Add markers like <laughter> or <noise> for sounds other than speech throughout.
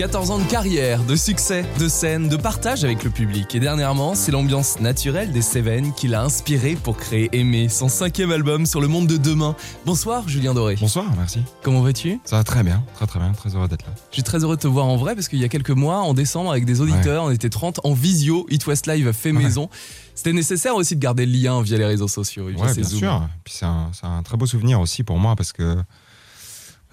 14 ans de carrière, de succès, de scène, de partage avec le public. Et dernièrement, c'est l'ambiance naturelle des Cévennes qui l'a inspiré pour créer Aimer, son cinquième album sur le monde de demain. Bonsoir Julien Doré. Bonsoir, merci. Comment vas-tu? Ça va très bien, très très bien, très heureux d'être là. Je suis très heureux de te voir en vrai parce qu'il y a quelques mois, en décembre, avec des auditeurs, on était 30 en visio, It West Live fait maison. C'était nécessaire aussi de garder le lien via les réseaux sociaux. via Ouais, bien sûr. Puis c'est un, c'est un très beau souvenir aussi pour moi parce que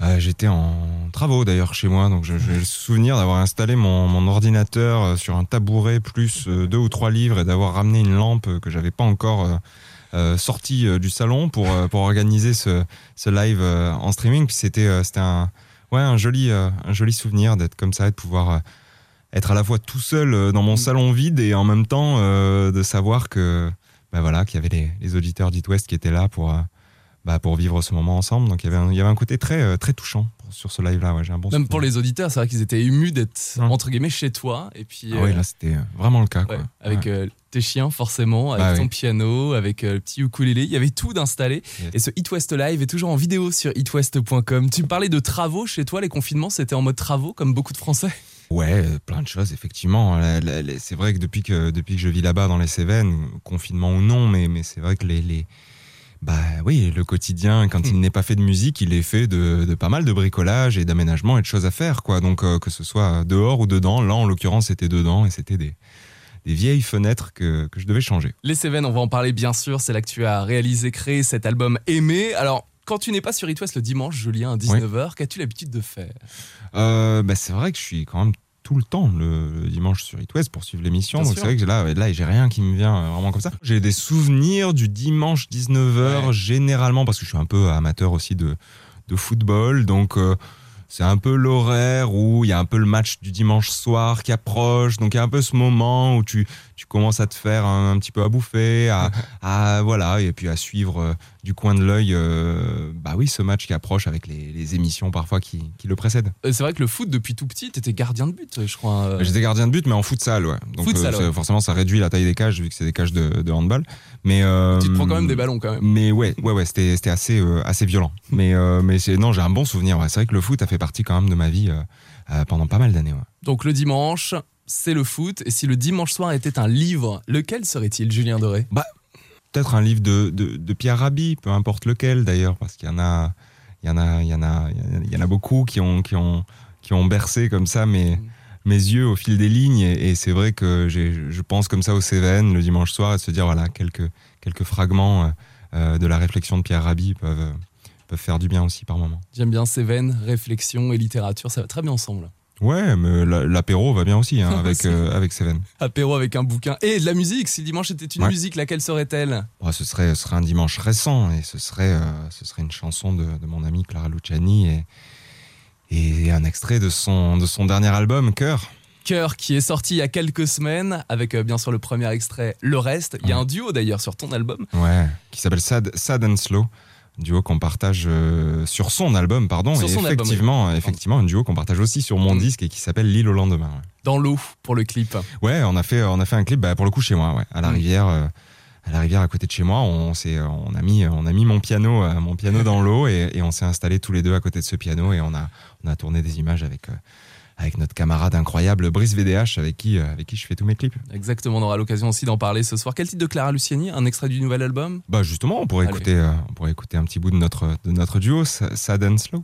euh, j'étais en travaux d'ailleurs chez moi, donc j'ai le souvenir d'avoir installé mon, mon ordinateur euh, sur un tabouret plus euh, deux ou trois livres et d'avoir ramené une lampe que j'avais pas encore euh, sortie du salon pour, pour organiser ce, ce live en streaming. Puis c'était un, ouais, un, joli, un joli souvenir d'être comme ça et de pouvoir être à la fois tout seul dans mon salon vide et en même temps euh, de savoir que bah voilà qu'il y avait les, les auditeurs d'It West qui étaient là pour bah, pour vivre ce moment ensemble donc il y avait un, il y avait un côté très euh, très touchant sur ce live là ouais, j'ai un bon Même souvenir. pour les auditeurs, c'est vrai qu'ils étaient émus d'être Hum. entre guillemets chez toi. Et puis, ah oui euh, là c'était euh, vraiment le cas quoi. Avec Ouais. euh, tes chiens forcément, avec Bah ton oui. piano, avec euh, le petit ukulélé, il y avait tout d'installé. Yes. Et ce It West Live est toujours en vidéo sur itwest.com. Tu me parlais de travaux chez toi, les confinements, c'était en mode travaux comme beaucoup de Français? Ouais, plein de choses, effectivement. C'est vrai que depuis que, depuis que je vis là-bas dans les Cévennes, confinement ou non, mais, mais c'est vrai que les, les, bah oui, le quotidien, quand il n'est pas fait de musique, il est fait de, de pas mal de bricolage et d'aménagement et de choses à faire, quoi. Donc, euh, que ce soit dehors ou dedans, là, en l'occurrence, c'était dedans et c'était des, des vieilles fenêtres que, que je devais changer. Les Cévennes, on va en parler bien sûr, c'est là que tu as réalisé, créé cet album Aimé. Alors, quand tu n'es pas sur It West le dimanche, Julien, à 19h, qu'as-tu l'habitude de faire? Euh, bah, c'est vrai que je suis quand même tout le temps le, le dimanche sur It West pour suivre l'émission. Donc c'est vrai que là, là j'ai rien qui me vient euh, vraiment comme ça. J'ai des souvenirs du dimanche 19h Ouais. généralement parce que je suis un peu amateur aussi de, de football. Donc euh, c'est un peu l'horaire où il y a un peu le match du dimanche soir qui approche. Donc il y a un peu ce moment où tu, tu commences à te faire un, un petit peu à bouffer, à, <laughs> à- voilà, et puis à suivre euh, du coin de l'œil, euh, bah oui, ce match qui approche avec les, les émissions parfois qui, qui le précèdent. Euh, C'est vrai que le foot, depuis tout petit, t'étais gardien de but, je crois. euh. J'étais gardien de but, mais en futsal, ouais. Donc Futsal, ouais. forcément, ça réduit la taille des cages vu que c'est des cages de, de handball. Mais euh, Tu te prends quand même des ballons quand même. Mais ouais, ouais, ouais, c'était assez euh, assez violent. Mais euh, mais non, j'ai un bon souvenir. Ouais. C'est vrai que le foot a fait partie quand même de ma vie euh, euh, pendant pas mal d'années. Ouais. Donc le dimanche, c'est le foot. Et si le dimanche soir était un livre, lequel serait-il, Julien Doré? Peut-être un livre de, de, Pierre Rabhi, peu importe lequel d'ailleurs, parce qu'il y en a, il y en a, il y en a, il y en a beaucoup qui ont qui ont qui ont bercé comme ça mes mes yeux au fil des lignes. Et, c'est vrai que je pense comme ça aux Cévennes le dimanche soir et de se dire voilà quelques quelques fragments euh, euh, de la réflexion de Pierre Rabhi peuvent peuvent faire du bien aussi par moment. J'aime bien Cévennes, réflexion et littérature, ça va très bien ensemble. Ouais, mais la- l'apéro va bien aussi hein, <laughs> avec euh, avec Cévennes. Apéro avec un bouquin et de la musique. Si dimanche était une Ouais. musique, laquelle serait-elle? Bon, ce serait ce serait un dimanche récent et ce serait euh, ce serait une chanson de, de mon ami Clara Luciani et et un extrait de son de son dernier album Cœur. Cœur qui est sorti il y a quelques semaines avec euh, bien sûr le premier extrait Le Reste. Il y a Ouais. un duo d'ailleurs sur ton album. Ouais, qui s'appelle Sad, Sad and Slow, duo qu'on partage euh, sur son album, pardon, Sur et album, effectivement, effectivement, un duo qu'on partage aussi sur mon Mm. disque et qui s'appelle L'île au lendemain. Dans l'eau pour le clip. Ouais, on a fait, on a fait un clip, bah, pour le coup chez moi, ouais, à la Mm. rivière, euh, à la rivière à côté de chez moi. On s'est, on a mis, on a mis mon piano, euh, mon piano dans l'eau et, et on s'est installé tous les deux à côté de ce piano et on a, on a tourné des images avec. Avec notre camarade incroyable Brice VDH avec qui, euh, avec qui je fais tous mes clips. Exactement, on aura l'occasion aussi d'en parler ce soir. Quel titre de Clara Luciani Un extrait du nouvel album? Bah justement, on pourrait Allez. écouter, euh, on pourrait écouter un petit bout de notre, de notre duo, Sa- Sad and Slow.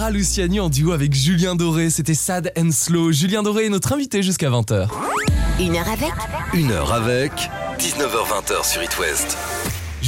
Clara Luciani en duo avec Julien Doré, c'était Sad and Slow. Julien Doré est notre invité jusqu'à 20h. Une heure avec Une heure avec 19h20 sur It West.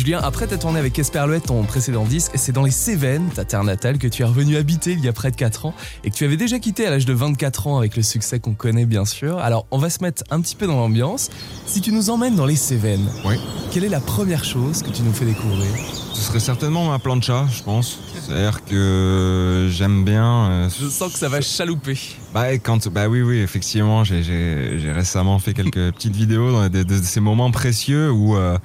Julien, après t'as tourné avec Esperluette ton précédent disque, et c'est dans les Cévennes, ta terre natale, que tu es revenu habiter il y a près de 4 ans, et que tu avais déjà quitté à l'âge de 24 ans avec le succès qu'on connaît bien sûr. Alors on va se mettre un petit peu dans l'ambiance. Si tu nous emmènes dans les Cévennes, Oui. quelle est la première chose que tu nous fais découvrir? Ce serait certainement ma plancha, je pense. C'est-à-dire que j'aime bien. euh, Je sens que ça va chalouper. Bah, quand, bah oui, oui, effectivement, j'ai- récemment fait quelques petites vidéos dans de, de ces moments précieux où euh,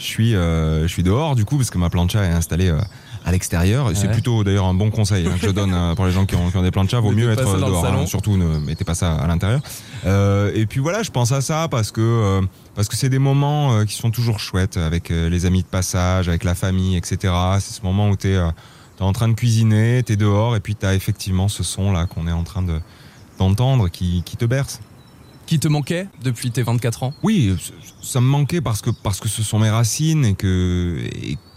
je suis, euh, je suis dehors, du coup, parce que ma plancha est installée euh, à l'extérieur. C'est plutôt d'ailleurs un bon conseil hein, que je donne euh, pour les gens qui ont, qui ont des planchas. Vaut mieux être dehors, hein, surtout ne mettez pas ça à l'intérieur. Euh, et puis voilà, je pense à ça parce que euh, parce que c'est des moments qui sont toujours chouettes avec les amis de passage, avec la famille, etc. C'est ce moment où t'es euh, t'es en train de cuisiner, t'es dehors et puis t'as effectivement ce son là qu'on est en train de d'entendre qui, qui te berce. Qui te manquait depuis tes 24 ans? Oui, c- ça me manquait parce que parce que ce sont mes racines et que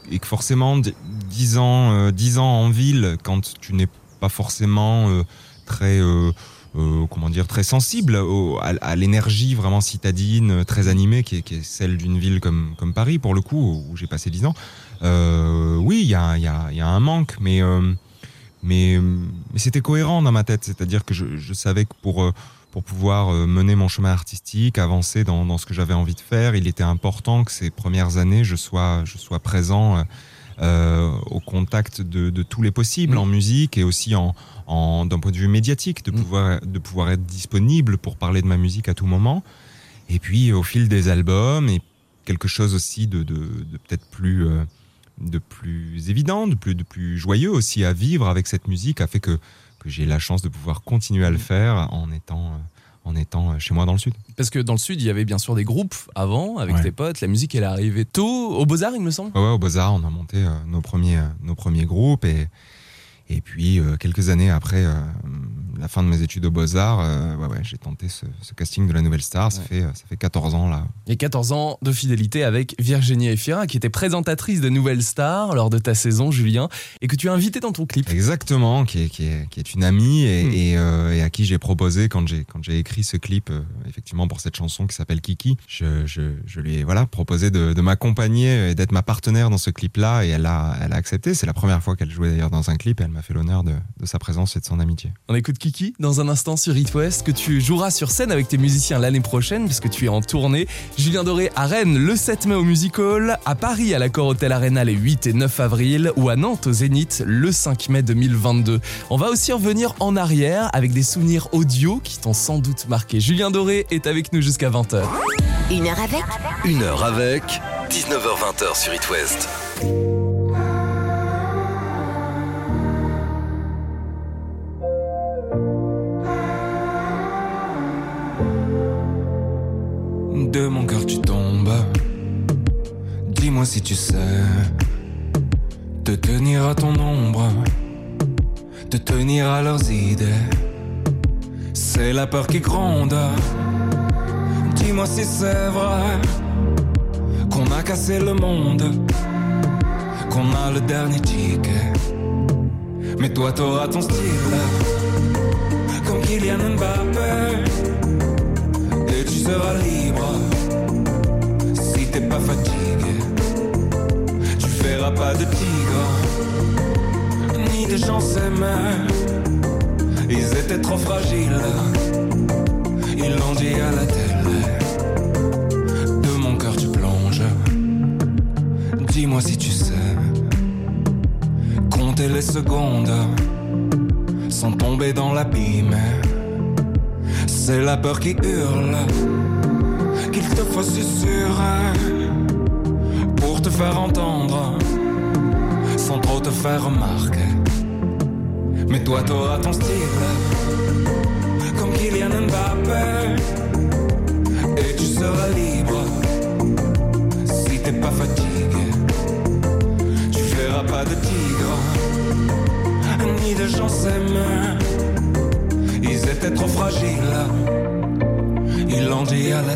et, que forcément d- dix ans euh, dix ans en ville quand tu n'es pas forcément euh, très euh, euh, comment dire très sensible à, à l'énergie vraiment citadine euh, très animée qui est, celle d'une ville comme comme Paris pour le coup où j'ai passé dix ans. Euh, oui, il y a y y a un manque mais euh, mais, c'était cohérent dans ma tête, c'est-à-dire que je, savais que pour, euh, pour pouvoir euh, mener mon chemin artistique, avancer dans, dans ce que j'avais envie de faire, il était important que ces premières années, je sois, je sois présent euh, euh, au contact de, de tous les possibles en musique et aussi en, en, d'un point de vue médiatique, de Mm. pouvoir, de pouvoir être disponible pour parler de ma musique à tout moment. Et puis au fil des albums, et quelque chose aussi de, de, de peut-être plus... euh, de plus évident, de plus, de plus joyeux aussi à vivre avec cette musique a fait que, que j'ai la chance de pouvoir continuer à le faire en étant, euh, en étant chez moi dans le sud. Parce que dans le sud, il y avait bien sûr des groupes avant, avec Ouais. tes potes. La musique, elle est arrivée tôt, au Beaux-Arts, il me semble. Ouais, ouais, au Beaux-Arts, on a monté euh, nos, premiers, euh, nos premiers groupes et, et puis euh, quelques années après, euh, la fin de mes études aux Beaux-Arts, euh, ouais, ouais, j'ai tenté ce, ce casting de la Nouvelle Star. Ça, Ouais. fait, ça fait 14 ans là. Et 14 ans de fidélité avec Virginie Efira, qui était présentatrice de Nouvelle Star lors de ta saison, Julien, et que tu as invité dans ton clip. Exactement, qui est, qui est, qui est une amie et, Hmm. et, euh, et à qui j'ai proposé quand j'ai quand j'ai écrit ce clip, euh, effectivement pour cette chanson qui s'appelle Kiki, je, je, je lui ai voilà proposé de, de m'accompagner et d'être ma partenaire dans ce clip-là et elle a elle a accepté. C'est la première fois qu'elle jouait d'ailleurs dans un clip et elle m'a fait l'honneur de, de sa présence et de son amitié. On écoute Kiki dans un instant sur It West, que tu joueras sur scène avec tes musiciens l'année prochaine, puisque tu es en tournée. Julien Doré à Rennes le 7 mai au Music Hall, à Paris à l'Accor Hotel Arena les 8 et 9 avril, ou à Nantes au Zénith le 5 mai 2022. On va aussi revenir en arrière avec des souvenirs audio qui t'ont sans doute marqué. Julien Doré est avec nous jusqu'à 20h. Une heure avec Une heure avec 19h20 sur It West. De mon cœur tu tombes. Dis-moi si tu sais te tenir à ton ombre, te tenir à leurs idées. C'est la peur qui gronde. Dis-moi si c'est vrai qu'on a cassé le monde, qu'on a le dernier ticket. Mais toi t'auras ton style, comme Kylian Mbappé seras libre si t'es pas fatigué. Tu feras pas de tigre ni de gens s'aimer. Ils étaient trop fragiles, ils l'ont dit à la télé. De mon cœur tu plonges. Dis-moi si tu sais compter les secondes sans tomber dans l'abîme. C'est la peur qui hurle, qu'il te faut susurrer pour te faire entendre, sans trop te faire remarquer. Mais toi t'auras ton style, comme Kylian Mbappé, et tu seras libre si t'es pas fatigué. Tu feras pas de tigre, ni de gens s'aimer. Ils l'ont dit à la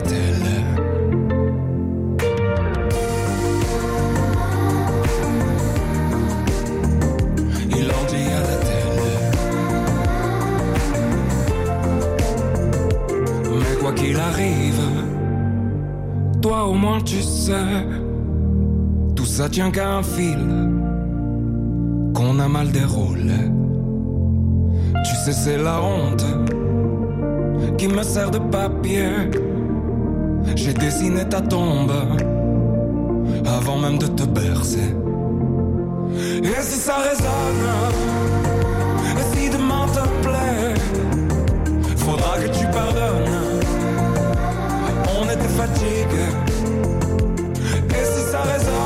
quoi qu'il arrive, toi au moins tu sais, tout ça tient qu'à un fil qu'on a mal déroulé. Tu sais, c'est la honte me sert de papier. J'ai dessiné ta tombe avant même de te bercer. Et si ça résonne, et si demain te plaît, faudra que tu pardonnes. On était fatigués. Et si ça résonne,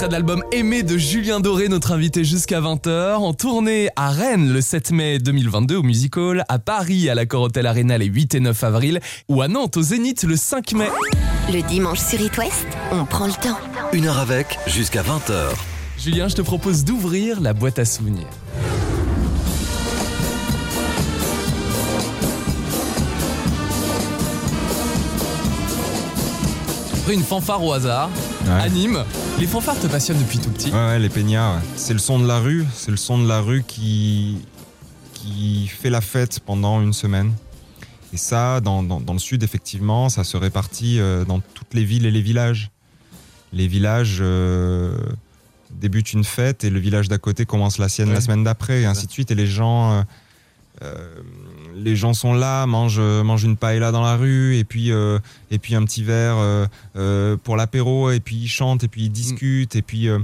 Extrait de l'album Aimé de Julien Doré, notre invité jusqu'à 20h, en tournée à Rennes le 7 mai 2022 au Music Hall, à Paris à l'Accor Hotel Arena les 8 et 9 avril, ou à Nantes au Zénith le 5 mai. Le dimanche sur It West, on prend le temps. Une heure avec jusqu'à 20h. Julien, je te propose d'ouvrir la boîte à souvenirs. Après une fanfare au hasard, Ouais. Nîmes. Les fanfares te passionnent depuis tout petit. Ouais, ouais, les peignards, ouais. c'est le son de la rue, c'est le son de la rue qui, qui fait la fête pendant une semaine. Et ça, dans, dans- dans le sud, effectivement, ça se répartit euh, dans toutes les villes et les villages. Les villages euh, débutent une fête et le village d'à côté commence la sienne Ouais. la semaine d'après, et ainsi de suite. Et les gens, euh, euh, les gens sont là, mangent, mangent une paella dans la rue, et puis, euh, et puis un petit verre euh, euh, pour l'apéro, et puis ils chantent, et puis ils discutent, et puis. euh,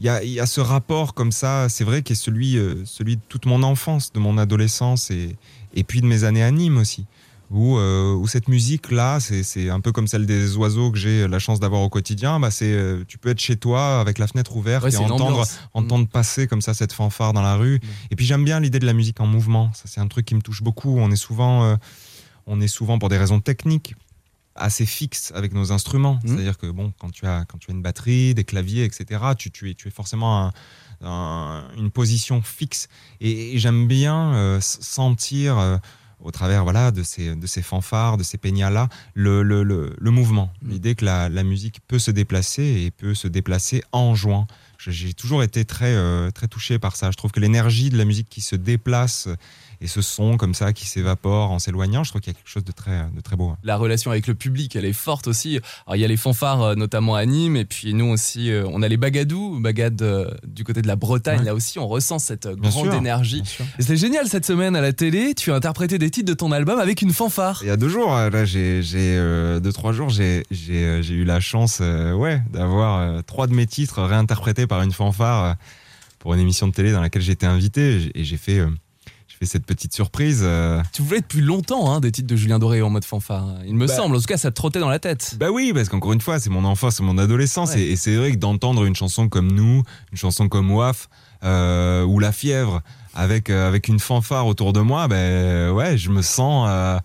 il y a, y a ce rapport comme ça, c'est vrai, qui est celui, euh, celui de toute mon enfance, de mon adolescence et, et puis de mes années à Nîmes aussi. Où, euh, où cette musique-là, c'est c'est un peu comme celle des oiseaux que j'ai la chance d'avoir au quotidien. Bah, c'est, euh, tu peux être chez toi avec la fenêtre ouverte Ouais, et entendre, passer comme ça cette fanfare dans la rue. Et puis j'aime bien l'idée de la musique en mouvement. Ça, c'est un truc qui me touche beaucoup. On est souvent, euh, on est souvent pour des raisons techniques assez fixes avec nos instruments. Mhm. C'est-à-dire que bon, quand tu as quand tu as une batterie, des claviers, etc., tu, tu es tu es forcément un- un- une position fixe. Et, et j'aime bien sentir au travers voilà de ces de ces fanfares, de ces peignas là, le, le, le, le mouvement. Mhm. L'idée que la, la musique peut se déplacer et peut se déplacer en jouant. J'ai toujours été très, euh, très touché par ça. Je trouve que l'énergie de la musique qui se déplace et ce son comme ça qui s'évapore en s'éloignant, je trouve qu'il y a quelque chose de très, de très beau. hein. La relation avec le public, elle est forte aussi. Alors, il y a les fanfares, euh, notamment à Nîmes, et puis nous aussi, euh, on a les bagadous, bagades euh, du côté de la Bretagne. Ouais. Là aussi, on ressent cette Bien grande sûr, énergie. c'était génial cette semaine à la télé. Tu as interprété des titres de ton album avec une fanfare. Il y a deux jours, là, j'ai, j'ai euh, deux trois jours, j'ai, j'ai, j'ai eu la chance, ouais, d'avoir trois de mes titres réinterprétés par une fanfare euh, pour une émission de télé dans laquelle j'étais invité, et j'ai- fait, euh, j'ai fait cette petite surprise. euh, Tu voulais depuis longtemps hein, des titres de Julien Doré en mode fanfare. Il me Bah. semble. En tout cas, ça te trottait dans la tête. Bah oui, parce qu'encore une fois, c'est mon enfance, c'est mon adolescence. Ouais. Et, et c'est vrai que d'entendre une chanson comme Nous, une chanson comme Waf, euh, ou La Fièvre, avec, euh, avec une fanfare autour de moi, ben ouais, je me sens. euh,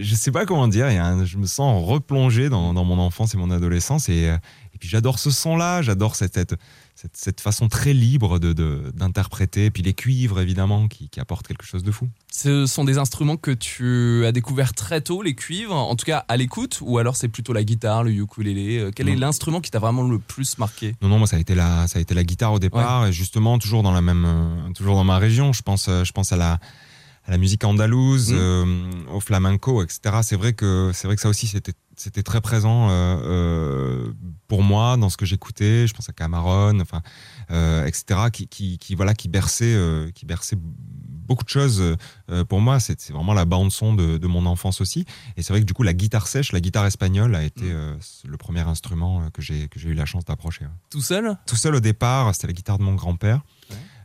je sais pas comment dire, il y a un- je me sens replongé dans, dans mon enfance et mon adolescence. Et, et puis j'adore ce son-là, j'adore cette, cette, cette, cette façon très libre de- de- d'interpréter. Et puis les cuivres, évidemment, qui, qui apportent quelque chose de fou. Ce sont des instruments que tu as découvert très tôt, les cuivres, en tout cas à l'écoute, ou alors c'est plutôt la guitare, le ukulélé. Euh, Quel est l'instrument qui t'a vraiment le plus marqué? Non, non, moi ça a été la, ça a été la guitare au départ, et justement toujours dans la même, euh, toujours dans ma région. Je pense, euh, je pense à la, à la musique andalouse, Mm. euh, au flamenco, etc. C'est vrai que, c'est vrai que ça aussi c'était, c'était très présent euh, euh, pour moi dans ce que j'écoutais. Je pense à Cameron, enfin, euh, etc. Qui, qui, qui, voilà, qui berçait, qui berçait beaucoup de choses pour moi. C'est, vraiment la bande son de, de mon enfance aussi. Et c'est vrai que du coup la guitare sèche, la guitare espagnole a été Mm. le premier instrument que j'ai, que j'ai eu la chance d'approcher. ouais Tout seul? Tout seul au départ, c'était la guitare de mon grand-père,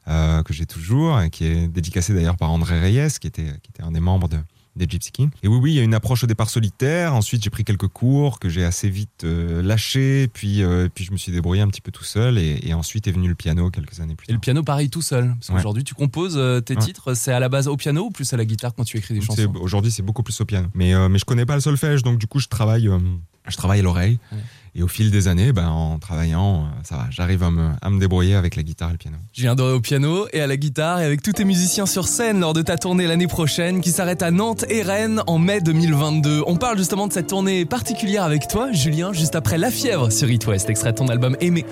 Ouais. que j'ai toujours, et qui est dédicacée d'ailleurs par André Reyes, qui était, qui était un des membres de, des Gypsy Kings. Et oui, oui, il y a une approche au départ solitaire. Ensuite, j'ai pris quelques cours que j'ai assez vite euh, lâchés. Puis, euh, puis, je me suis débrouillé un petit peu tout seul. Et, et ensuite est venu le piano quelques années plus Et le tard. piano, pareil, tout seul. Parce Ouais. qu'aujourd'hui, tu composes euh, tes Ouais. titres, c'est à la base au piano ou plus à la guitare quand tu écris des chansons? Aujourd'hui, c'est beaucoup plus au piano. Mais, euh, mais je connais pas le solfège, donc du coup, je travaille, euh, je travaille à l'oreille. Ouais. Et au fil des années, ben, en travaillant, euh, ça va, j'arrive à me, à me débrouiller avec la guitare et le piano. Julien Doré au piano et à la guitare et avec tous tes musiciens sur scène lors de ta tournée l'année prochaine qui s'arrête à Nantes et Rennes en mai 2022. On parle justement de cette tournée particulière avec toi, Julien, juste après La Fièvre sur It West, extrait ton album Aimé.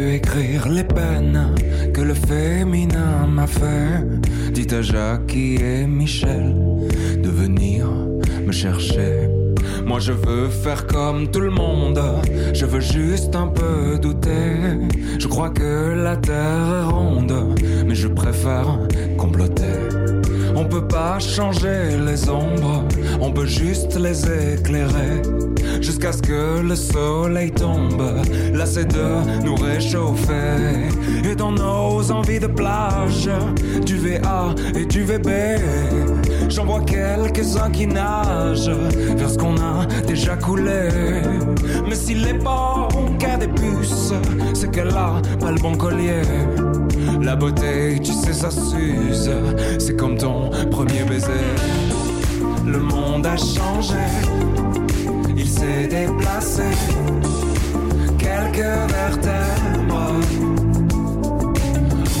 Écrire les peines que le féminin m'a fait. Dites à Jackie et Michel de venir me chercher. Moi je veux faire comme tout le monde, je veux juste un peu douter. Je crois que la terre est ronde, mais je préfère comploter. On peut pas changer les ombres, on peut juste les éclairer. Jusqu'à ce que le soleil tombe, lassé de nous réchauffer. Et dans nos envies de plage, du VA et du VB, j'en vois quelques-uns qui nagent vers ce qu'on a déjà coulé. Mais s'il est bon qu'à des puces, c'est qu'elle a pas le bon collier. La beauté, tu sais, ça s'use, c'est comme ton premier baiser. Le monde a changé, s'est déplacé. Quelques vertèbres.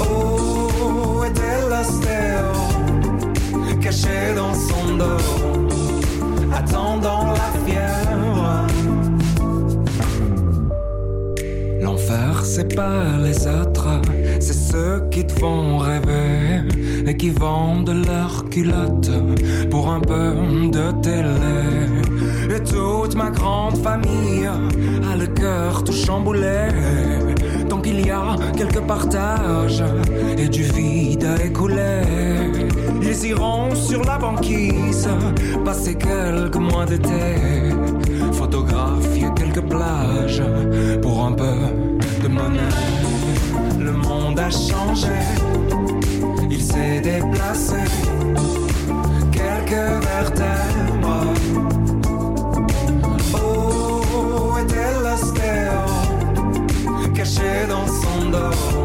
Où était l'ostéo, caché dans son dos, attendant la fièvre? L'enfer, c'est pas les autres, c'est ceux qui te font rêver et qui vendent leurs culottes pour un peu de télé. Toute ma grande famille a le cœur tout chamboulé. Tant qu'il y a quelques partages et du vide à écouler, ils iront sur la banquise passer quelques mois d'été, photographier quelques plages pour un peu de monnaie. Le monde a changé, il s'est déplacé. Quelques vertèbres. Caché dans son dos,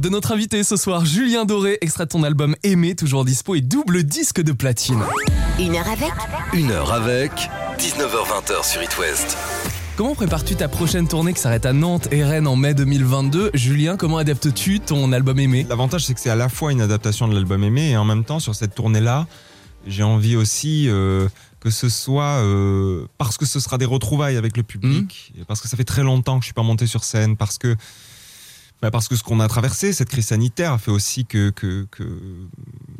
de notre invité ce soir, Julien Doré, extrait de ton album Aimé, toujours dispo et double disque de platine. Une heure avec Une heure avec 19h20 sur It West. Comment prépares-tu ta prochaine tournée qui s'arrête à Nantes et Rennes en mai 2022 Julien, comment adaptes-tu ton album Aimé? L'avantage, c'est que c'est à la fois une adaptation de l'album Aimé et en même temps, sur cette tournée-là, j'ai envie aussi euh, que ce soit euh, parce que ce sera des retrouvailles avec le public, et parce que ça fait très longtemps que je suis pas monté sur scène, parce que bah, parce que ce qu'on a traversé, cette crise sanitaire, a fait aussi que, que, que,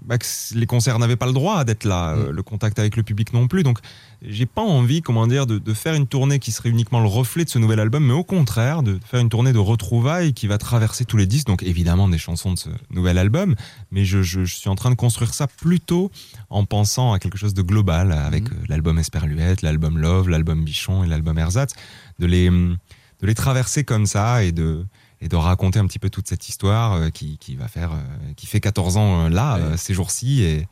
bah, que les concerts n'avaient pas le droit d'être là, euh, le contact avec le public non plus. Donc, j'ai pas envie, comment dire, de, de faire une tournée qui serait uniquement le reflet de ce nouvel album, mais au contraire, de faire une tournée de retrouvailles qui va traverser tous les disques. Donc, évidemment, des chansons de ce nouvel album, mais je, je, je suis en train de construire ça plutôt en pensant à quelque chose de global, avec Mhm. euh, l'album Esperluette, l'album Love, l'album Bichon et l'album Ersatz, de les, de les traverser comme ça et de et de raconter un petit peu toute cette histoire euh, qui, qui va faire euh, qui fait 14 ans euh, là Ouais. ces jours-ci et,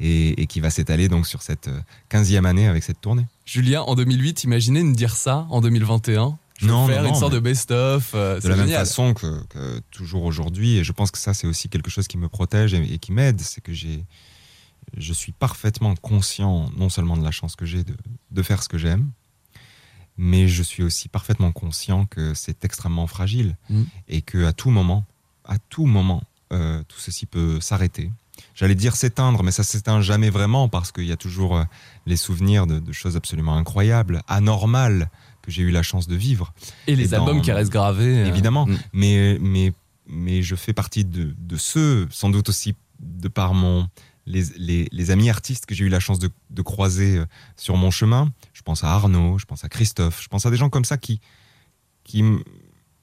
et, et qui va s'étaler donc sur cette euh, 15e année avec cette tournée. Julien, en 2008, imaginez nous dire ça en 2021 Je Non, faire non, une sorte de best-of. euh, De la même façon que, que toujours aujourd'hui et je pense que ça c'est aussi quelque chose qui me protège et, et qui m'aide, c'est que j'ai je suis parfaitement conscient non seulement de la chance que j'ai de, de faire ce que j'aime, mais je suis aussi parfaitement conscient que c'est extrêmement fragile Mhm. et que à tout moment, à tout moment, euh, tout ceci peut s'arrêter. J'allais dire s'éteindre, mais ça s'éteint jamais vraiment parce qu'il y a toujours euh, les souvenirs de, de choses absolument incroyables, anormales que j'ai eu la chance de vivre. Et les Et dans- albums qui restent gravés. euh, Évidemment. mm. Mais, mais, mais je fais partie de, de ceux, sans doute aussi de par mon, les, les, amis artistes que j'ai eu la chance de, croiser euh, sur mon chemin. Je pense à Arnaud, je pense à Christophe, je pense à des gens comme ça qui, qui,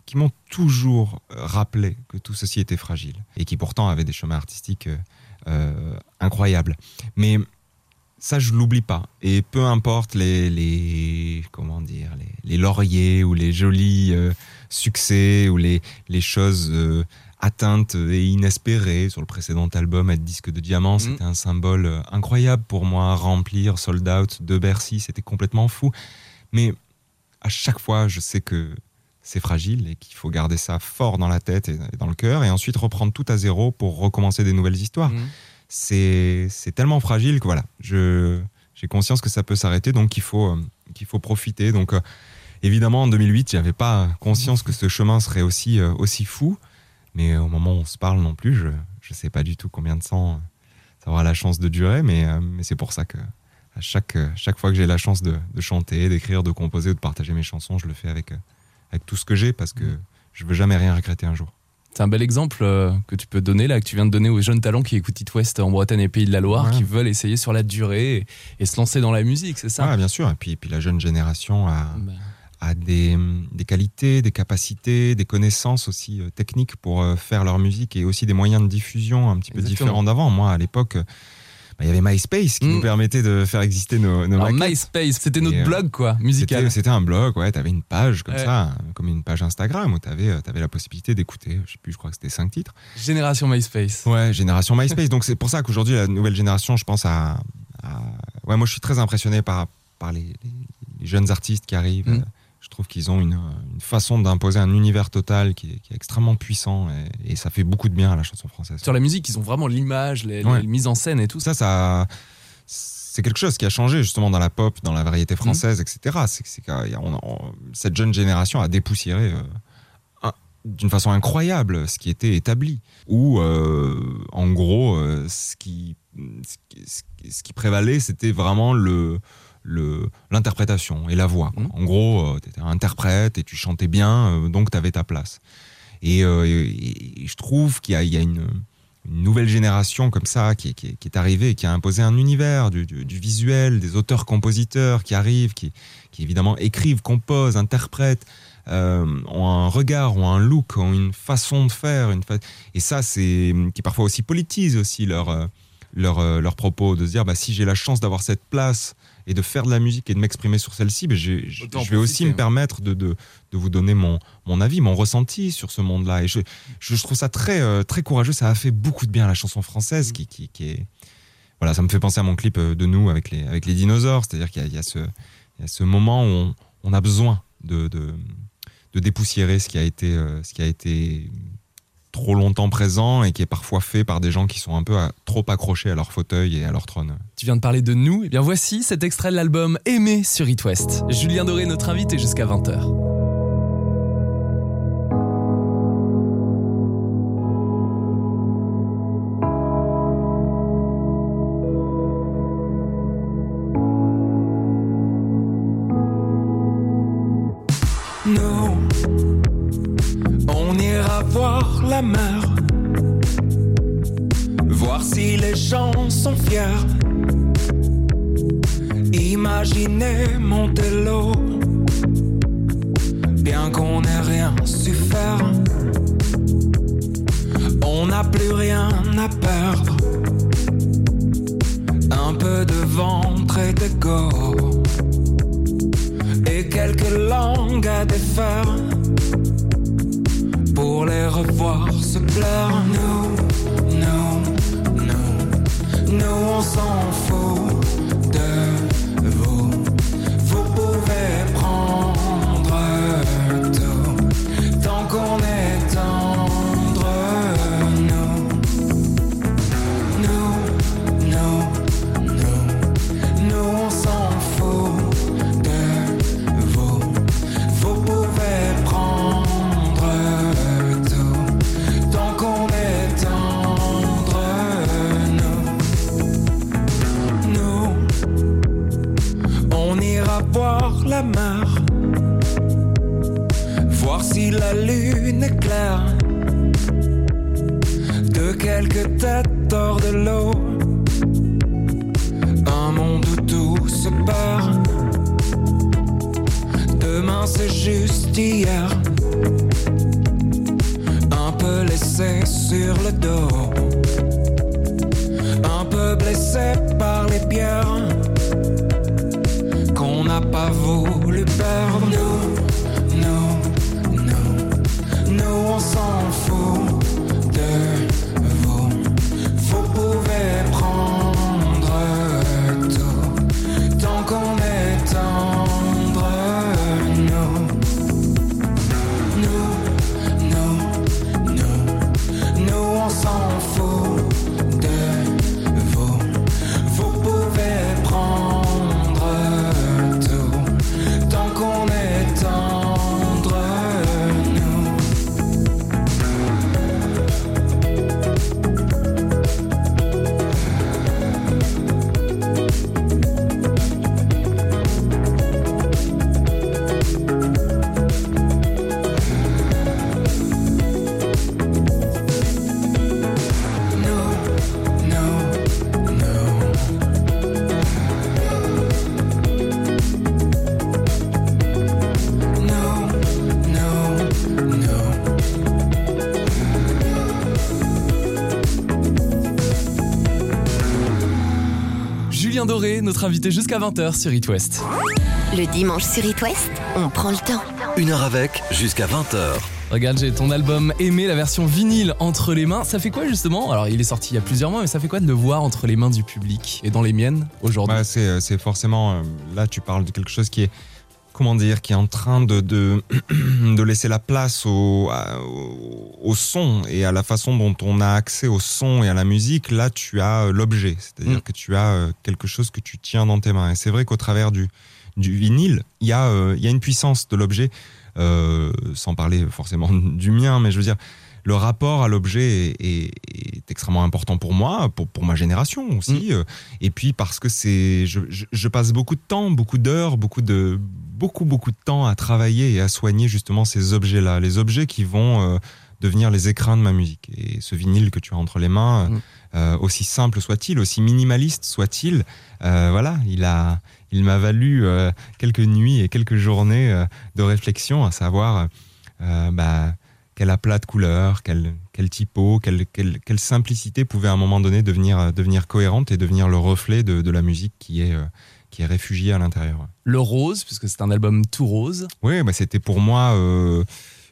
qui m'ont toujours euh, rappelé que tout ceci était fragile et qui pourtant avaient des chemins artistiques euh, incroyables. Mais ça, je l'oublie pas. Et peu importe les, les comment dire, les, les lauriers ou les jolis succès ou les, les choses atteintes et inespérées. Sur le précédent album, être disque de diamant, c'était un symbole euh, incroyable pour moi. Remplir sold out de Bercy, c'était complètement fou. Mais à chaque fois, je sais que c'est fragile et qu'il faut garder ça fort dans la tête et dans le cœur et ensuite reprendre tout à zéro pour recommencer des nouvelles histoires Mm. c'est tellement fragile que voilà, je j'ai conscience que ça peut s'arrêter, donc il faut euh, qu'il faut profiter. Donc euh, évidemment en 2008, j'avais pas conscience que ce chemin serait aussi aussi fou, mais au moment où on se parle non plus, je je sais pas du tout combien de temps euh, ça aura la chance de durer, mais euh, mais c'est pour ça que à chaque euh, chaque fois que j'ai la chance de, de chanter, d'écrire, de composer ou de partager mes chansons, je le fais avec avec tout ce que j'ai parce que je veux jamais rien regretter un jour. C'est un bel exemple que tu peux donner là, que tu viens de donner aux jeunes talents qui écoutent It West en Bretagne et Pays de la Loire, Ouais. qui veulent essayer sur la durée et, et se lancer dans la musique, c'est ça? Ouais, bien sûr. Et puis, et puis la jeune génération a, Bah, a des, des qualités, des capacités, des connaissances aussi euh, techniques pour euh, faire leur musique et aussi des moyens de diffusion un petit peu Exactement. différents d'avant. Moi, à l'époque, euh, bah, il y avait MySpace qui Mm. nous permettait de faire exister nos, nos Alors. MySpace, c'était notre euh, blog quoi, musical. C'était un blog, ouais, t'avais une page comme Ouais. ça, comme une page Instagram où t'avais t'avais la possibilité d'écouter, je sais plus, je crois que c'était cinq titres. Génération MySpace. Ouais, génération MySpace. Donc c'est pour ça qu'aujourd'hui la nouvelle génération, je pense à, à- ouais, moi je suis très impressionné par par les, les- les jeunes artistes qui arrivent. Mm. Je trouve qu'ils ont une, une façon d'imposer un univers total qui est, qui est extrêmement puissant et, et ça fait beaucoup de bien à la chanson française. Sur la musique, ils ont vraiment l'image, les, Ouais. les mises en scène et tout ça. ça, c'est quelque chose qui a changé justement dans la pop, dans la variété française, etc. C'est c'est on- on- cette jeune génération a dépoussiéré euh, un- d'une façon incroyable ce qui était établi. Ou euh, en gros, euh, ce qui, ce qui, ce qui- ce qui prévalait, c'était vraiment le- l'interprétation et la voix. Mhm. En gros, tu étais interprète et tu chantais bien, euh, donc tu avais ta place. Et, euh, et- et je trouve qu'il y a, il y a une, une nouvelle génération comme ça qui, est- qui qui est arrivée qui a imposé un univers du, du- du visuel, des auteurs-compositeurs qui arrivent, qui, qui évidemment écrivent, composent, interprètent, euh, ont un regard, ont un look, ont une façon de faire. Une fa- Et ça, c'est qui parfois aussi politise aussi leur, euh, leur, euh, leur propos, de se dire bah, si j'ai la chance d'avoir cette place et de faire de la musique et de m'exprimer sur celle-ci, bah, j'ai- je vais aussi me permettre de, de, de vous donner mon, mon avis, mon ressenti sur ce monde-là. Et je, trouve ça très, euh, très courageux. Ça a fait beaucoup de bien à la chanson Mm. française qui, qui, qui est. Voilà, ça me fait penser à mon clip euh, de nous avec les, avec les dinosaures. C'est-à-dire qu'il y a, y, ce- il y a ce moment où on, on a besoin de, de, de dépoussiérer ce qui a été, euh, ce qui a été trop longtemps présent et qui est parfois fait par des gens qui sont un peu à- trop accrochés à leur fauteuil et à leur trône. Tu viens de parler de nous, et bien voici cet extrait de l'album Aimé sur It West. Julien Doré, notre invité jusqu'à 20h. Voir la mer, voir si la lune est claire. De quelques têtes hors de l'eau, un monde où tout se perd. Demain c'est juste hier. Un peu laissé sur le dos. Un peu blessé par les pierres. peur notre invité jusqu'à 20h sur It West. Le dimanche sur It West, on prend le temps. Une heure avec, jusqu'à 20h. Regarde, j'ai ton album Aimer, la version vinyle entre les mains. Ça fait quoi justement? Alors, il est sorti il y a plusieurs mois, mais ça fait quoi de le voir entre les mains du public et dans les miennes aujourd'hui? Ouais, c'est, c'est forcément. euh, Là, tu parles de quelque chose qui est. Comment dire Qui est en train de, de, <clears throat> de laisser la place au, au, au son et à la façon dont on a accès au son et à la musique. Là, tu as euh, l'objet. C'est-à-dire Mm. que tu as euh, quelque chose que tu tiens dans tes mains. Et c'est vrai qu'au travers du, du vinyle, il y, a, euh, il y a une puissance de l'objet, euh, sans parler forcément <laughs> du mien, mais je veux dire, le rapport à l'objet est, est- est extrêmement important pour moi, pour, pour ma génération aussi. euh, Et puis parce que c'est, je, je- je passe beaucoup de temps, beaucoup d'heures, beaucoup de, beaucoup, beaucoup de temps à travailler et à soigner justement ces objets-là. Les objets qui vont euh, devenir les écrins de ma musique. Et ce vinyle que tu as entre les mains, Mm. euh, aussi simple soit-il, aussi minimaliste soit-il, euh, voilà, il a, il m'a valu quelques nuits et quelques journées de réflexion, à savoir bah, quel aplat de couleurs, quel, quel typo, quelle, quelle, quelle simplicité pouvait à un moment donné devenir, devenir cohérente et devenir le reflet de, de la musique qui est, qui est réfugiée à l'intérieur. Le rose, puisque c'est un album tout rose. Oui, bah, c'était pour moi euh,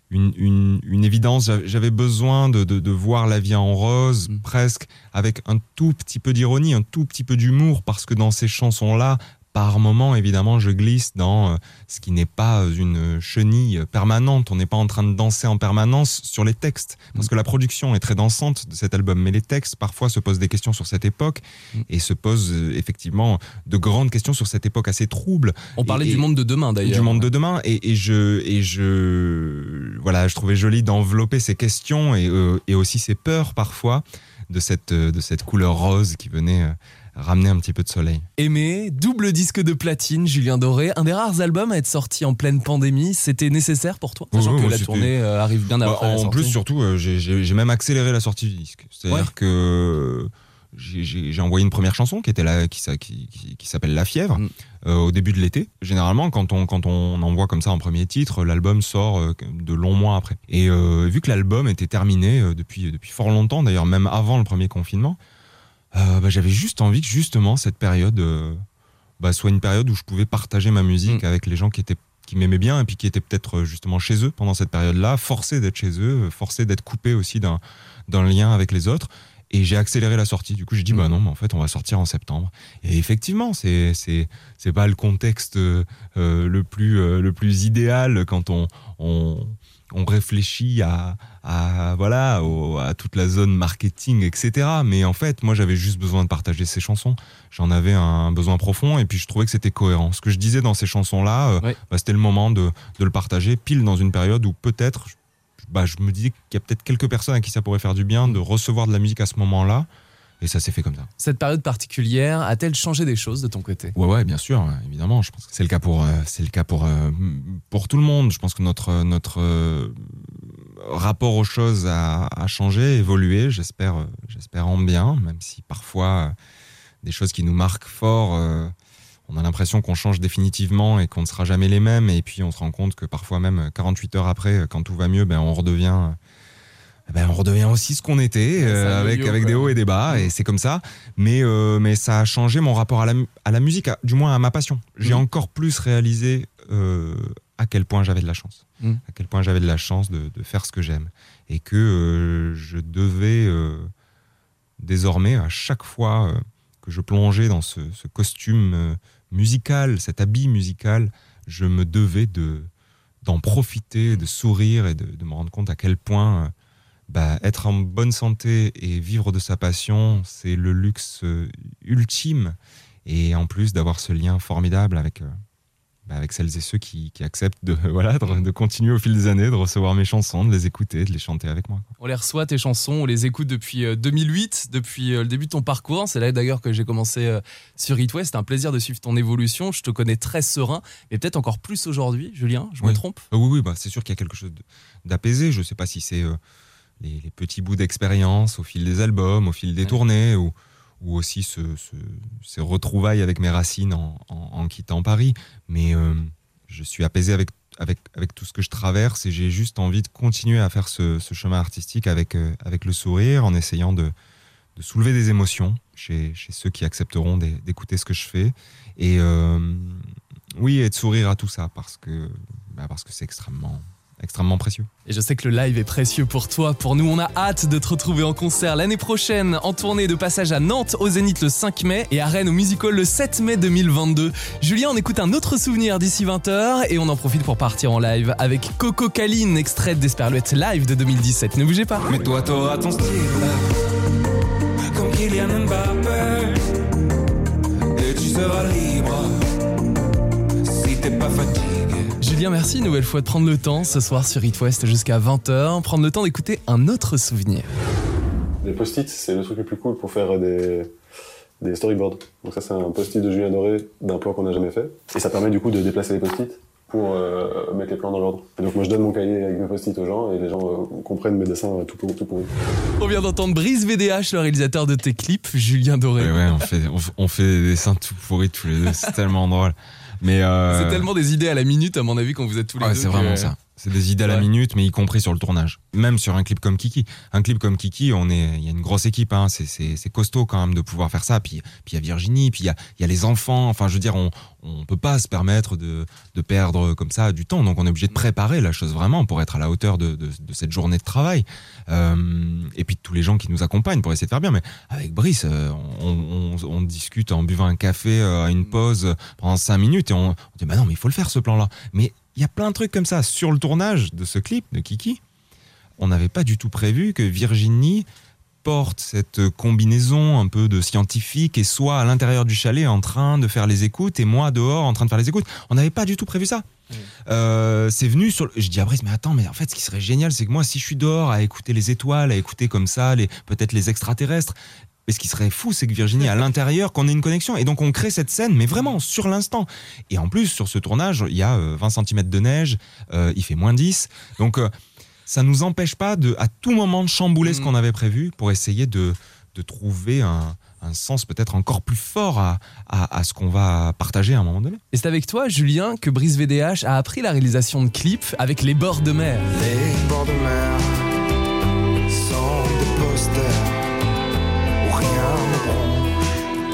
une, une, une évidence. J'a- J'avais besoin de, de, de voir la vie en rose, Mm. presque avec un tout petit peu d'ironie, un tout petit peu d'humour, parce que dans ces chansons-là, par moments, évidemment, je glisse dans euh, ce qui n'est pas une chenille permanente. On n'est pas en train de danser en permanence sur les textes, parce Mm. que la production est très dansante de cet album, mais les textes parfois se posent des questions sur cette époque Mm. et se posent euh, effectivement de grandes questions sur cette époque assez trouble On parlait Et- du monde de demain d'ailleurs. du monde de demain et, et je et je voilà je trouvais joli d'envelopper ces questions et, euh, et aussi ces peurs parfois de cette euh, de cette couleur rose qui venait euh, ramener un petit peu de soleil. Aimé, double disque de platine, Julien Doré, un des rares albums à être sorti en pleine pandémie. C'était nécessaire pour toi Sachant Oui, que la tournée euh, arrive bien Bah, après. la en plus surtout euh, j'ai- même accéléré la sortie du disque. C'est-à-dire Ouais. que j'ai- j'ai envoyé une première chanson qui était là qui, s'a- qui, qui- qui s'appelle La fièvre Mm. euh, au début de l'été. Généralement quand on quand on envoie comme ça en premier titre, l'album sort euh, de longs mois après. Et euh, vu que l'album était terminé euh, depuis depuis fort longtemps, d'ailleurs même avant le premier confinement, euh, bah, j'avais juste envie que justement cette période euh, bah, soit une période où je pouvais partager ma musique Mm. avec les gens qui étaient qui m'aimaient bien et puis qui étaient peut-être euh, justement chez eux pendant cette période-là, forcés d'être chez eux, forcés d'être coupés aussi d'un lien avec les autres. Et j'ai accéléré la sortie. Du coup, j'ai dit, Mm. bah non, mais en fait, on va sortir en septembre. Et effectivement, c'est c'est c'est pas le contexte euh, le plus euh, le plus idéal quand on on, on réfléchit à à voilà au- à toute la zone marketing, etc. Mais en fait, moi, j'avais juste besoin de partager ces chansons. J'en avais un besoin profond et puis je trouvais que c'était cohérent. Ce que je disais dans ces chansons-là, euh, Ouais. bah, c'était le moment de de le partager pile dans une période où peut-être bah, je me disais qu'il y a peut-être quelques personnes à qui ça pourrait faire du bien de recevoir de la musique à ce moment-là. Et ça s'est fait comme ça. Cette période particulière a-t-elle changé des choses de ton côté? Ouais, ouais, bien sûr, évidemment. Je pense que c'est le cas pour, euh, c'est le cas pour, euh, pour tout le monde. Je pense que notre, notre euh, rapport aux choses a, a changé, évolué. J'espère, j'espère en bien, même si parfois des choses qui nous marquent fort, on a l'impression qu'on change définitivement et qu'on ne sera jamais les mêmes. Et puis on se rend compte que parfois même 48 heures après, quand tout va mieux, ben on redevient. Eh Ben, on redevient aussi ce qu'on était, euh, avec, des hauts et des bas, et c'est comme ça. Mais, euh, mais ça a changé mon rapport à la, mu- à la musique, à- du moins à ma passion. J'ai Mhm. encore plus réalisé euh, à quel point j'avais de la chance. Mhm. À quel point j'avais de la chance de, de faire ce que j'aime. Et que je devais désormais, à chaque fois que je plongeais dans ce, ce costume musical, cet habit musical, je me devais de d'en profiter, de sourire et de, de me rendre compte à quel point bah, être en bonne santé et vivre de sa passion, c'est le luxe euh, ultime. Et en plus d'avoir ce lien formidable avec, euh, bah, avec celles et ceux qui, qui acceptent de, <laughs> voilà, de, de continuer au fil des années, de recevoir mes chansons, de les écouter, de les chanter avec moi. On les reçoit, tes chansons, on les écoute depuis euh, 2008, depuis euh, le début de ton parcours. C'est là d'ailleurs que j'ai commencé sur It West. C'est un plaisir de suivre ton évolution. Je te connais très serein, mais peut-être encore plus aujourd'hui, Julien. Je me trompe? Oui, oui, bah, c'est sûr qu'il y a quelque chose d'apaisé. Je ne sais pas si c'est euh, les, les petits bouts d'expérience au fil des albums, au fil des Ouais. tournées, ou, ou aussi ce, ce- ces retrouvailles avec mes racines en, en- en quittant Paris. Mais euh, je suis apaisé avec, avec, avec tout ce que je traverse et j'ai juste envie de continuer à faire ce, ce chemin artistique avec, euh, avec le sourire, en essayant de, de soulever des émotions chez, chez ceux qui accepteront d'é- d'écouter ce que je fais. Et euh, oui, et de sourire à tout ça parce que bah, parce que c'est extrêmement, extrêmement précieux. Et je sais que le live est précieux pour toi. Pour nous, on a hâte de te retrouver en concert l'année prochaine, en tournée de passage à Nantes au Zénith le 5 mai et à Rennes au Music Hall le 7 mai 2022. Julien, on écoute un autre souvenir d'ici 20h et on en profite pour partir en live avec Coco Caline, extrait d'Esperluette Live de 2017. Ne bougez pas. Mais toi t'auras ton style Comme Kylian Mbappé Et tu seras libre Julien, merci une nouvelle fois de prendre le temps ce soir sur It West jusqu'à 20h, prendre le temps d'écouter un autre souvenir. Les post-it, c'est le truc le plus cool pour faire des, des storyboards. Donc ça, c'est un post-it de Julien Doré d'un plan qu'on n'a jamais fait. Et ça permet du coup de déplacer les post-it pour euh, mettre les plans dans l'ordre. Et donc moi, je donne mon cahier avec mes post-it aux gens et les gens euh, comprennent mes dessins euh, tout, pour, tout pourris. On vient d'entendre Brice VDH, le réalisateur de tes clips, Julien Doré. Ouais, ouais, on fait, on, f- on fait des dessins tout pourris tous les deux. C'est tellement <laughs> drôle. Mais euh, C'est tellement des idées à la minute, à mon avis, quand vous êtes tous les Ouais, deux. c'est que- vraiment ça. C'est des idées à la Ouais. minute, mais y compris sur le tournage. Même sur un clip comme Kiki. Un clip comme Kiki, on est, il y a une grosse équipe. Hein. C'est, costaud quand même de pouvoir faire ça. Puis, puis il y a Virginie, puis il y a, y a les enfants. Enfin, je veux dire, on, on peut pas se permettre de, de perdre comme ça du temps. Donc, on est obligé de préparer la chose vraiment pour être à la hauteur de, de, de cette journée de travail. Euh, et puis tous les gens qui nous accompagnent pour essayer de faire bien. Mais avec Brice, euh, on, on, on discute en buvant un café euh, à une pause pendant cinq minutes et on, on dit bah non, mais il faut le faire ce plan-là. Mais il y a plein de trucs comme ça sur le tournage de ce clip de Kiki. On n'avait pas du tout prévu que Virginie porte cette combinaison un peu de scientifique et soit à l'intérieur du chalet en train de faire les écoutes et moi dehors en train de faire les écoutes. On n'avait pas du tout prévu ça. Euh, c'est venu sur. le- Je dis à Brice, mais attends, mais en fait, ce qui serait génial, c'est que moi, si je suis dehors à écouter les étoiles, à écouter comme ça, les peut-être les extraterrestres. Mais ce qui serait fou, c'est que Virginie, à l'intérieur, qu'on ait une connexion. Et donc, on crée cette scène, mais vraiment sur l'instant. Et en plus, sur ce tournage, il y a euh, 20 cm de neige, euh, il fait moins 10. Donc, euh, ça nous empêche pas de, à tout moment, de chambouler ce Mhm. qu'on avait prévu pour essayer de, de trouver un, un sens peut-être encore plus fort à, à, à ce qu'on va partager à un moment donné. Et c'est avec toi, Julien, que Brice VDH a appris la réalisation de clips avec Les Bords de Mer. Les bords de mer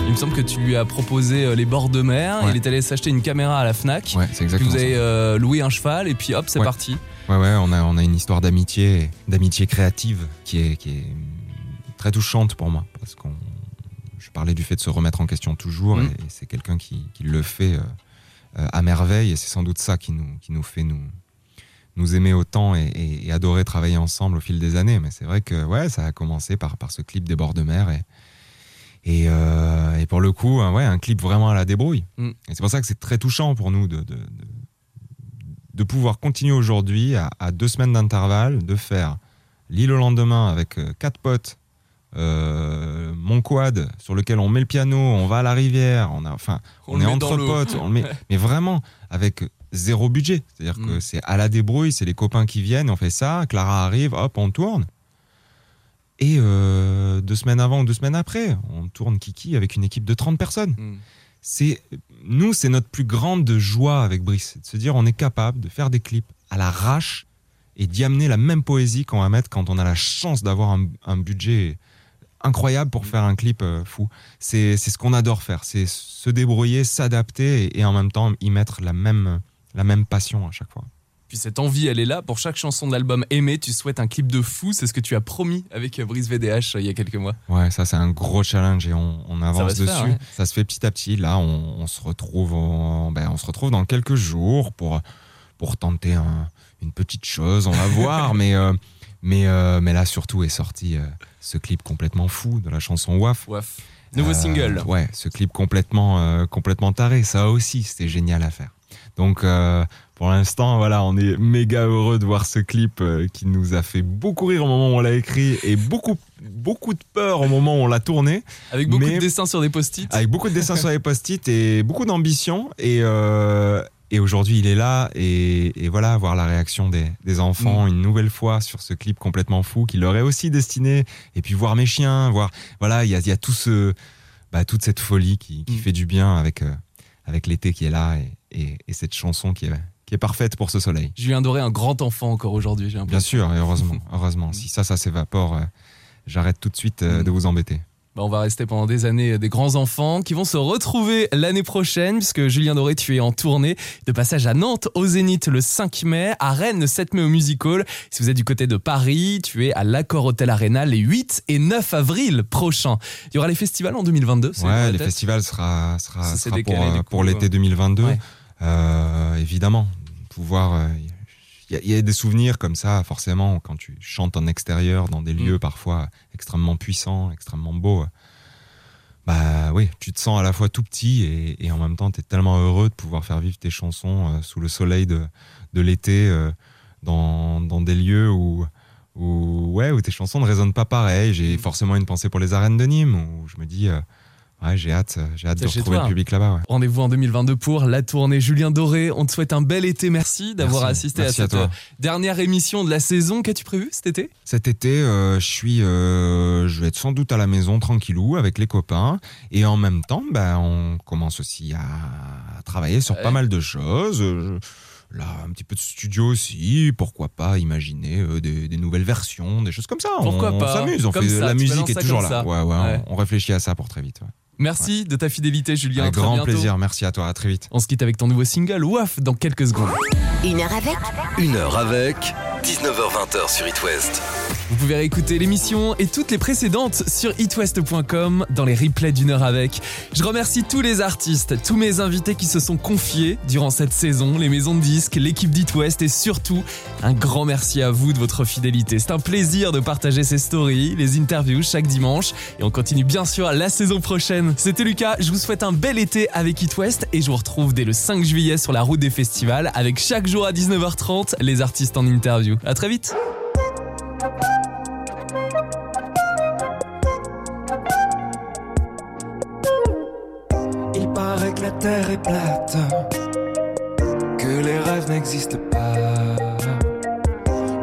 Il me semble que tu lui as proposé euh, Les Bords de Mer. Ouais. Il est allé s'acheter une caméra à la Fnac. Ouais, c'est vous avez euh, loué un cheval et puis hop, c'est Ouais. parti. Ouais, ouais, on a, on a une histoire d'amitié, d'amitié créative qui est, qui est très touchante pour moi. Parce qu'on, je parlais du fait de se remettre en question toujours, Mhm. et, et c'est quelqu'un qui, qui le fait euh, euh, à merveille, et c'est sans doute ça qui nous, qui nous fait nous, nous aimer autant et, et- et adorer travailler ensemble au fil des années. Mais c'est vrai que ouais, ça a commencé par, par ce clip des bords de mer, et, et, euh, et pour le coup, un- ouais, un clip vraiment à la débrouille. Mhm. Et c'est pour ça que c'est très touchant pour nous de, de, de de pouvoir continuer aujourd'hui à, à deux semaines d'intervalle, de faire l'île au lendemain avec euh, quatre potes, euh, mon quad sur lequel on met le piano, on va à la rivière, on a, enfin, On est entre potes, on le met, <laughs> mais vraiment avec zéro budget, c'est-à-dire que Mm. c'est à la débrouille, c'est les copains qui viennent, on fait ça, Clara arrive, hop, on tourne. Et euh, deux semaines avant ou deux semaines après, on tourne Kiki avec une équipe de 30 personnes. Hmm. c'est nous c'est notre plus grande joie avec Brice de se dire on est capable de faire des clips à l'arrache et d'y amener la même poésie qu'on va mettre quand on a la chance d'avoir un, un budget incroyable pour faire un clip euh, fou. C'est c'est ce qu'on adore faire c'est se débrouiller s'adapter et, et en même temps y mettre la même la même passion à chaque fois Puis cette envie, elle est là. Pour chaque chanson de l'album Aimé, tu souhaites un clip de fou. C'est ce que tu as promis avec Brice VDH euh, il y a quelques mois. Ouais, ça c'est un gros challenge et on, on avance dessus. faire, ouais. Ça se fait petit à petit. Là, on, on se retrouve, en- ben, on se retrouve dans quelques jours pour pour tenter un- une petite chose. On va <laughs> voir, mais euh, mais euh, mais là surtout est sorti euh, ce clip complètement fou de la chanson Waf. Waf. Nouveau single. Ouais, ce clip complètement complètement taré. Ça aussi, c'était génial à faire. Donc euh, pour l'instant, voilà, on est méga heureux de voir ce clip euh, qui nous a fait beaucoup rire au moment où on l'a écrit et beaucoup beaucoup de peur au moment où on l'a tourné, Avec beaucoup de dessins sur des post-it. avec beaucoup de dessins sur les post-it et beaucoup d'ambition. Et, euh, et aujourd'hui, il est là. Et, et voilà, voir la réaction des, des enfants une nouvelle fois sur ce clip complètement fou qui leur est aussi destiné. Et puis voir mes chiens, voir. Voilà, il y a, y a tout ce, bah, toute cette folie qui, qui Mm. fait du bien avec, euh, avec l'été qui est là et, et- et cette chanson qui est, qui est parfaite pour ce soleil. Julien Doré, un grand enfant encore aujourd'hui, j'ai Bien sûr, et heureusement. <laughs> heureusement. Si ça, ça s'évapore, euh, j'arrête tout de suite euh, Mm. de vous embêter. Bah, on va rester pendant des années euh, des grands enfants qui vont se retrouver l'année prochaine puisque Julien Doré, tu es en tournée de passage à Nantes au Zénith le 5 mai, à Rennes le 7 mai au Music Hall. Si vous êtes du côté de Paris, tu es à l'Accor Hotel Arena les 8 et 9 avril prochains. Il y aura les festivals en 2022. c'est dans Ouais, les festivals sera, sera, sera décalé, pour, l'été 2022. Ouais. Euh, évidemment, pouvoir. euh, Il y, a- il y a des souvenirs comme ça, forcément, quand tu chantes en extérieur, dans des Mm. lieux parfois extrêmement puissants, extrêmement beaux. euh, Bah oui, tu te sens à la fois tout petit et, et en même temps, tu es tellement heureux de pouvoir faire vivre tes chansons euh, sous le soleil de, de l'été, euh, dans, dans des lieux où, où, ouais, où tes chansons ne résonnent pas pareil. Mm. J'ai forcément une pensée pour les arènes de Nîmes, où je me dis, euh, ouais, j'ai hâte, j'ai hâte de retrouver toi. le public là-bas. ouais. Rendez-vous en 2022 pour la tournée Julien Doré. On te souhaite un bel été. Merci d'avoir assisté Merci à cette euh, dernière émission de la saison. Qu'as-tu prévu cet été? Cet été, euh, je suis, euh, je vais être sans doute à la maison tranquillou avec les copains, et en même temps, ben, on commence aussi à travailler sur Ouais. pas mal de choses. Euh, je- Là, un petit peu de studio aussi, pourquoi pas imaginer euh, des, des nouvelles versions, des choses comme ça. Pourquoi on, pas? on s'amuse, on Comme fait ça, la musique est toujours là. Ouais, ouais, Ouais. On, on réfléchit à ça pour très vite. Ouais. Merci de ta fidélité, Julien. Avec À très grand bientôt. plaisir, merci à toi, à très vite. On se quitte avec ton nouveau single, Waf, dans quelques secondes. Une heure avec Une heure avec 19h20 sur It West. Vous pouvez réécouter l'émission et toutes les précédentes sur itwest.com dans les replays d'une heure avec. Je remercie tous les artistes, tous mes invités qui se sont confiés durant cette saison, les maisons de disques, l'équipe d'It West et surtout un grand merci à vous de votre fidélité. C'est un plaisir de partager ces stories, les interviews chaque dimanche et on continue bien sûr la saison prochaine. C'était Lucas, je vous souhaite un bel été avec It West et je vous retrouve dès le 5 juillet sur la route des festivals avec chaque jour à 19h30 les artistes en interview. À très vite. Terre est plate, que les rêves n'existent pas,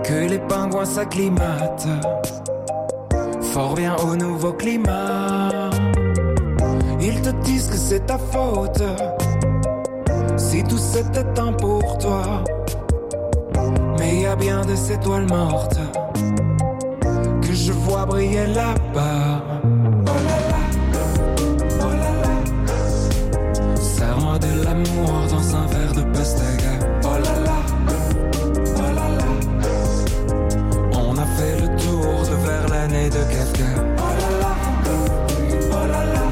que les pingouins s'acclimatent fort bien au nouveau climat. Ils te disent que c'est ta faute, si tout c'était un pour toi. Mais y a bien des étoiles mortes que je vois briller là-bas. Serre-moi de l'amour dans un verre de pastèque. Oh là là, oh là là. On a fait le tour de vers l'année de Kafka. Oh là là, oh là là.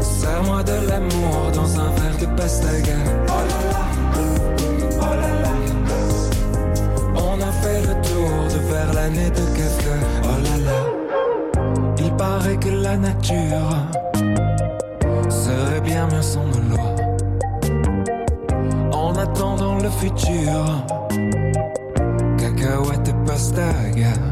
Serre-moi de l'amour dans un verre de pastèque. Oh là là, oh là là. On a fait le tour de vers l'année de Kafka. Oh là là. Il paraît que la nature En attendant le futur, cacahuètes et pastaga.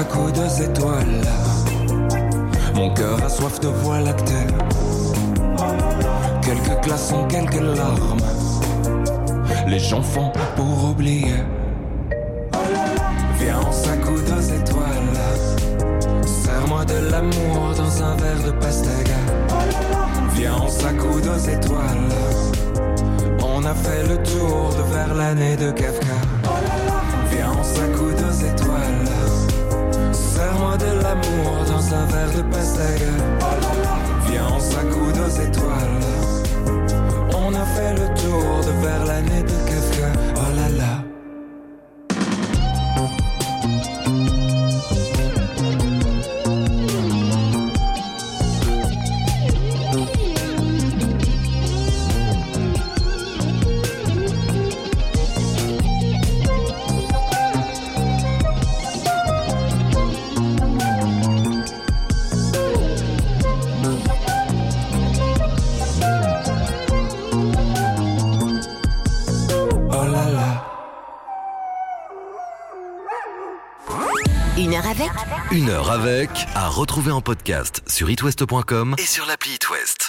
On s'accoude aux étoiles. Mon cœur a soif de voie lactée. Quelques glaçons, quelques larmes. Les gens font pour oublier. Viens, on s'accoude aux étoiles. Serre-moi de l'amour dans un verre de pastaga. Viens, on s'accoude aux étoiles. On a fait le tour de vers l'année de Kafka. Viens, on s'accoude aux. Serre-moi de l'amour dans un verre de pastaga. Viens, on s'accoude aux étoiles. On a fait le tour de vers l'année de Kafka. Oh là là. Avec à retrouver en podcast sur itwest.com et sur l'appli itwest.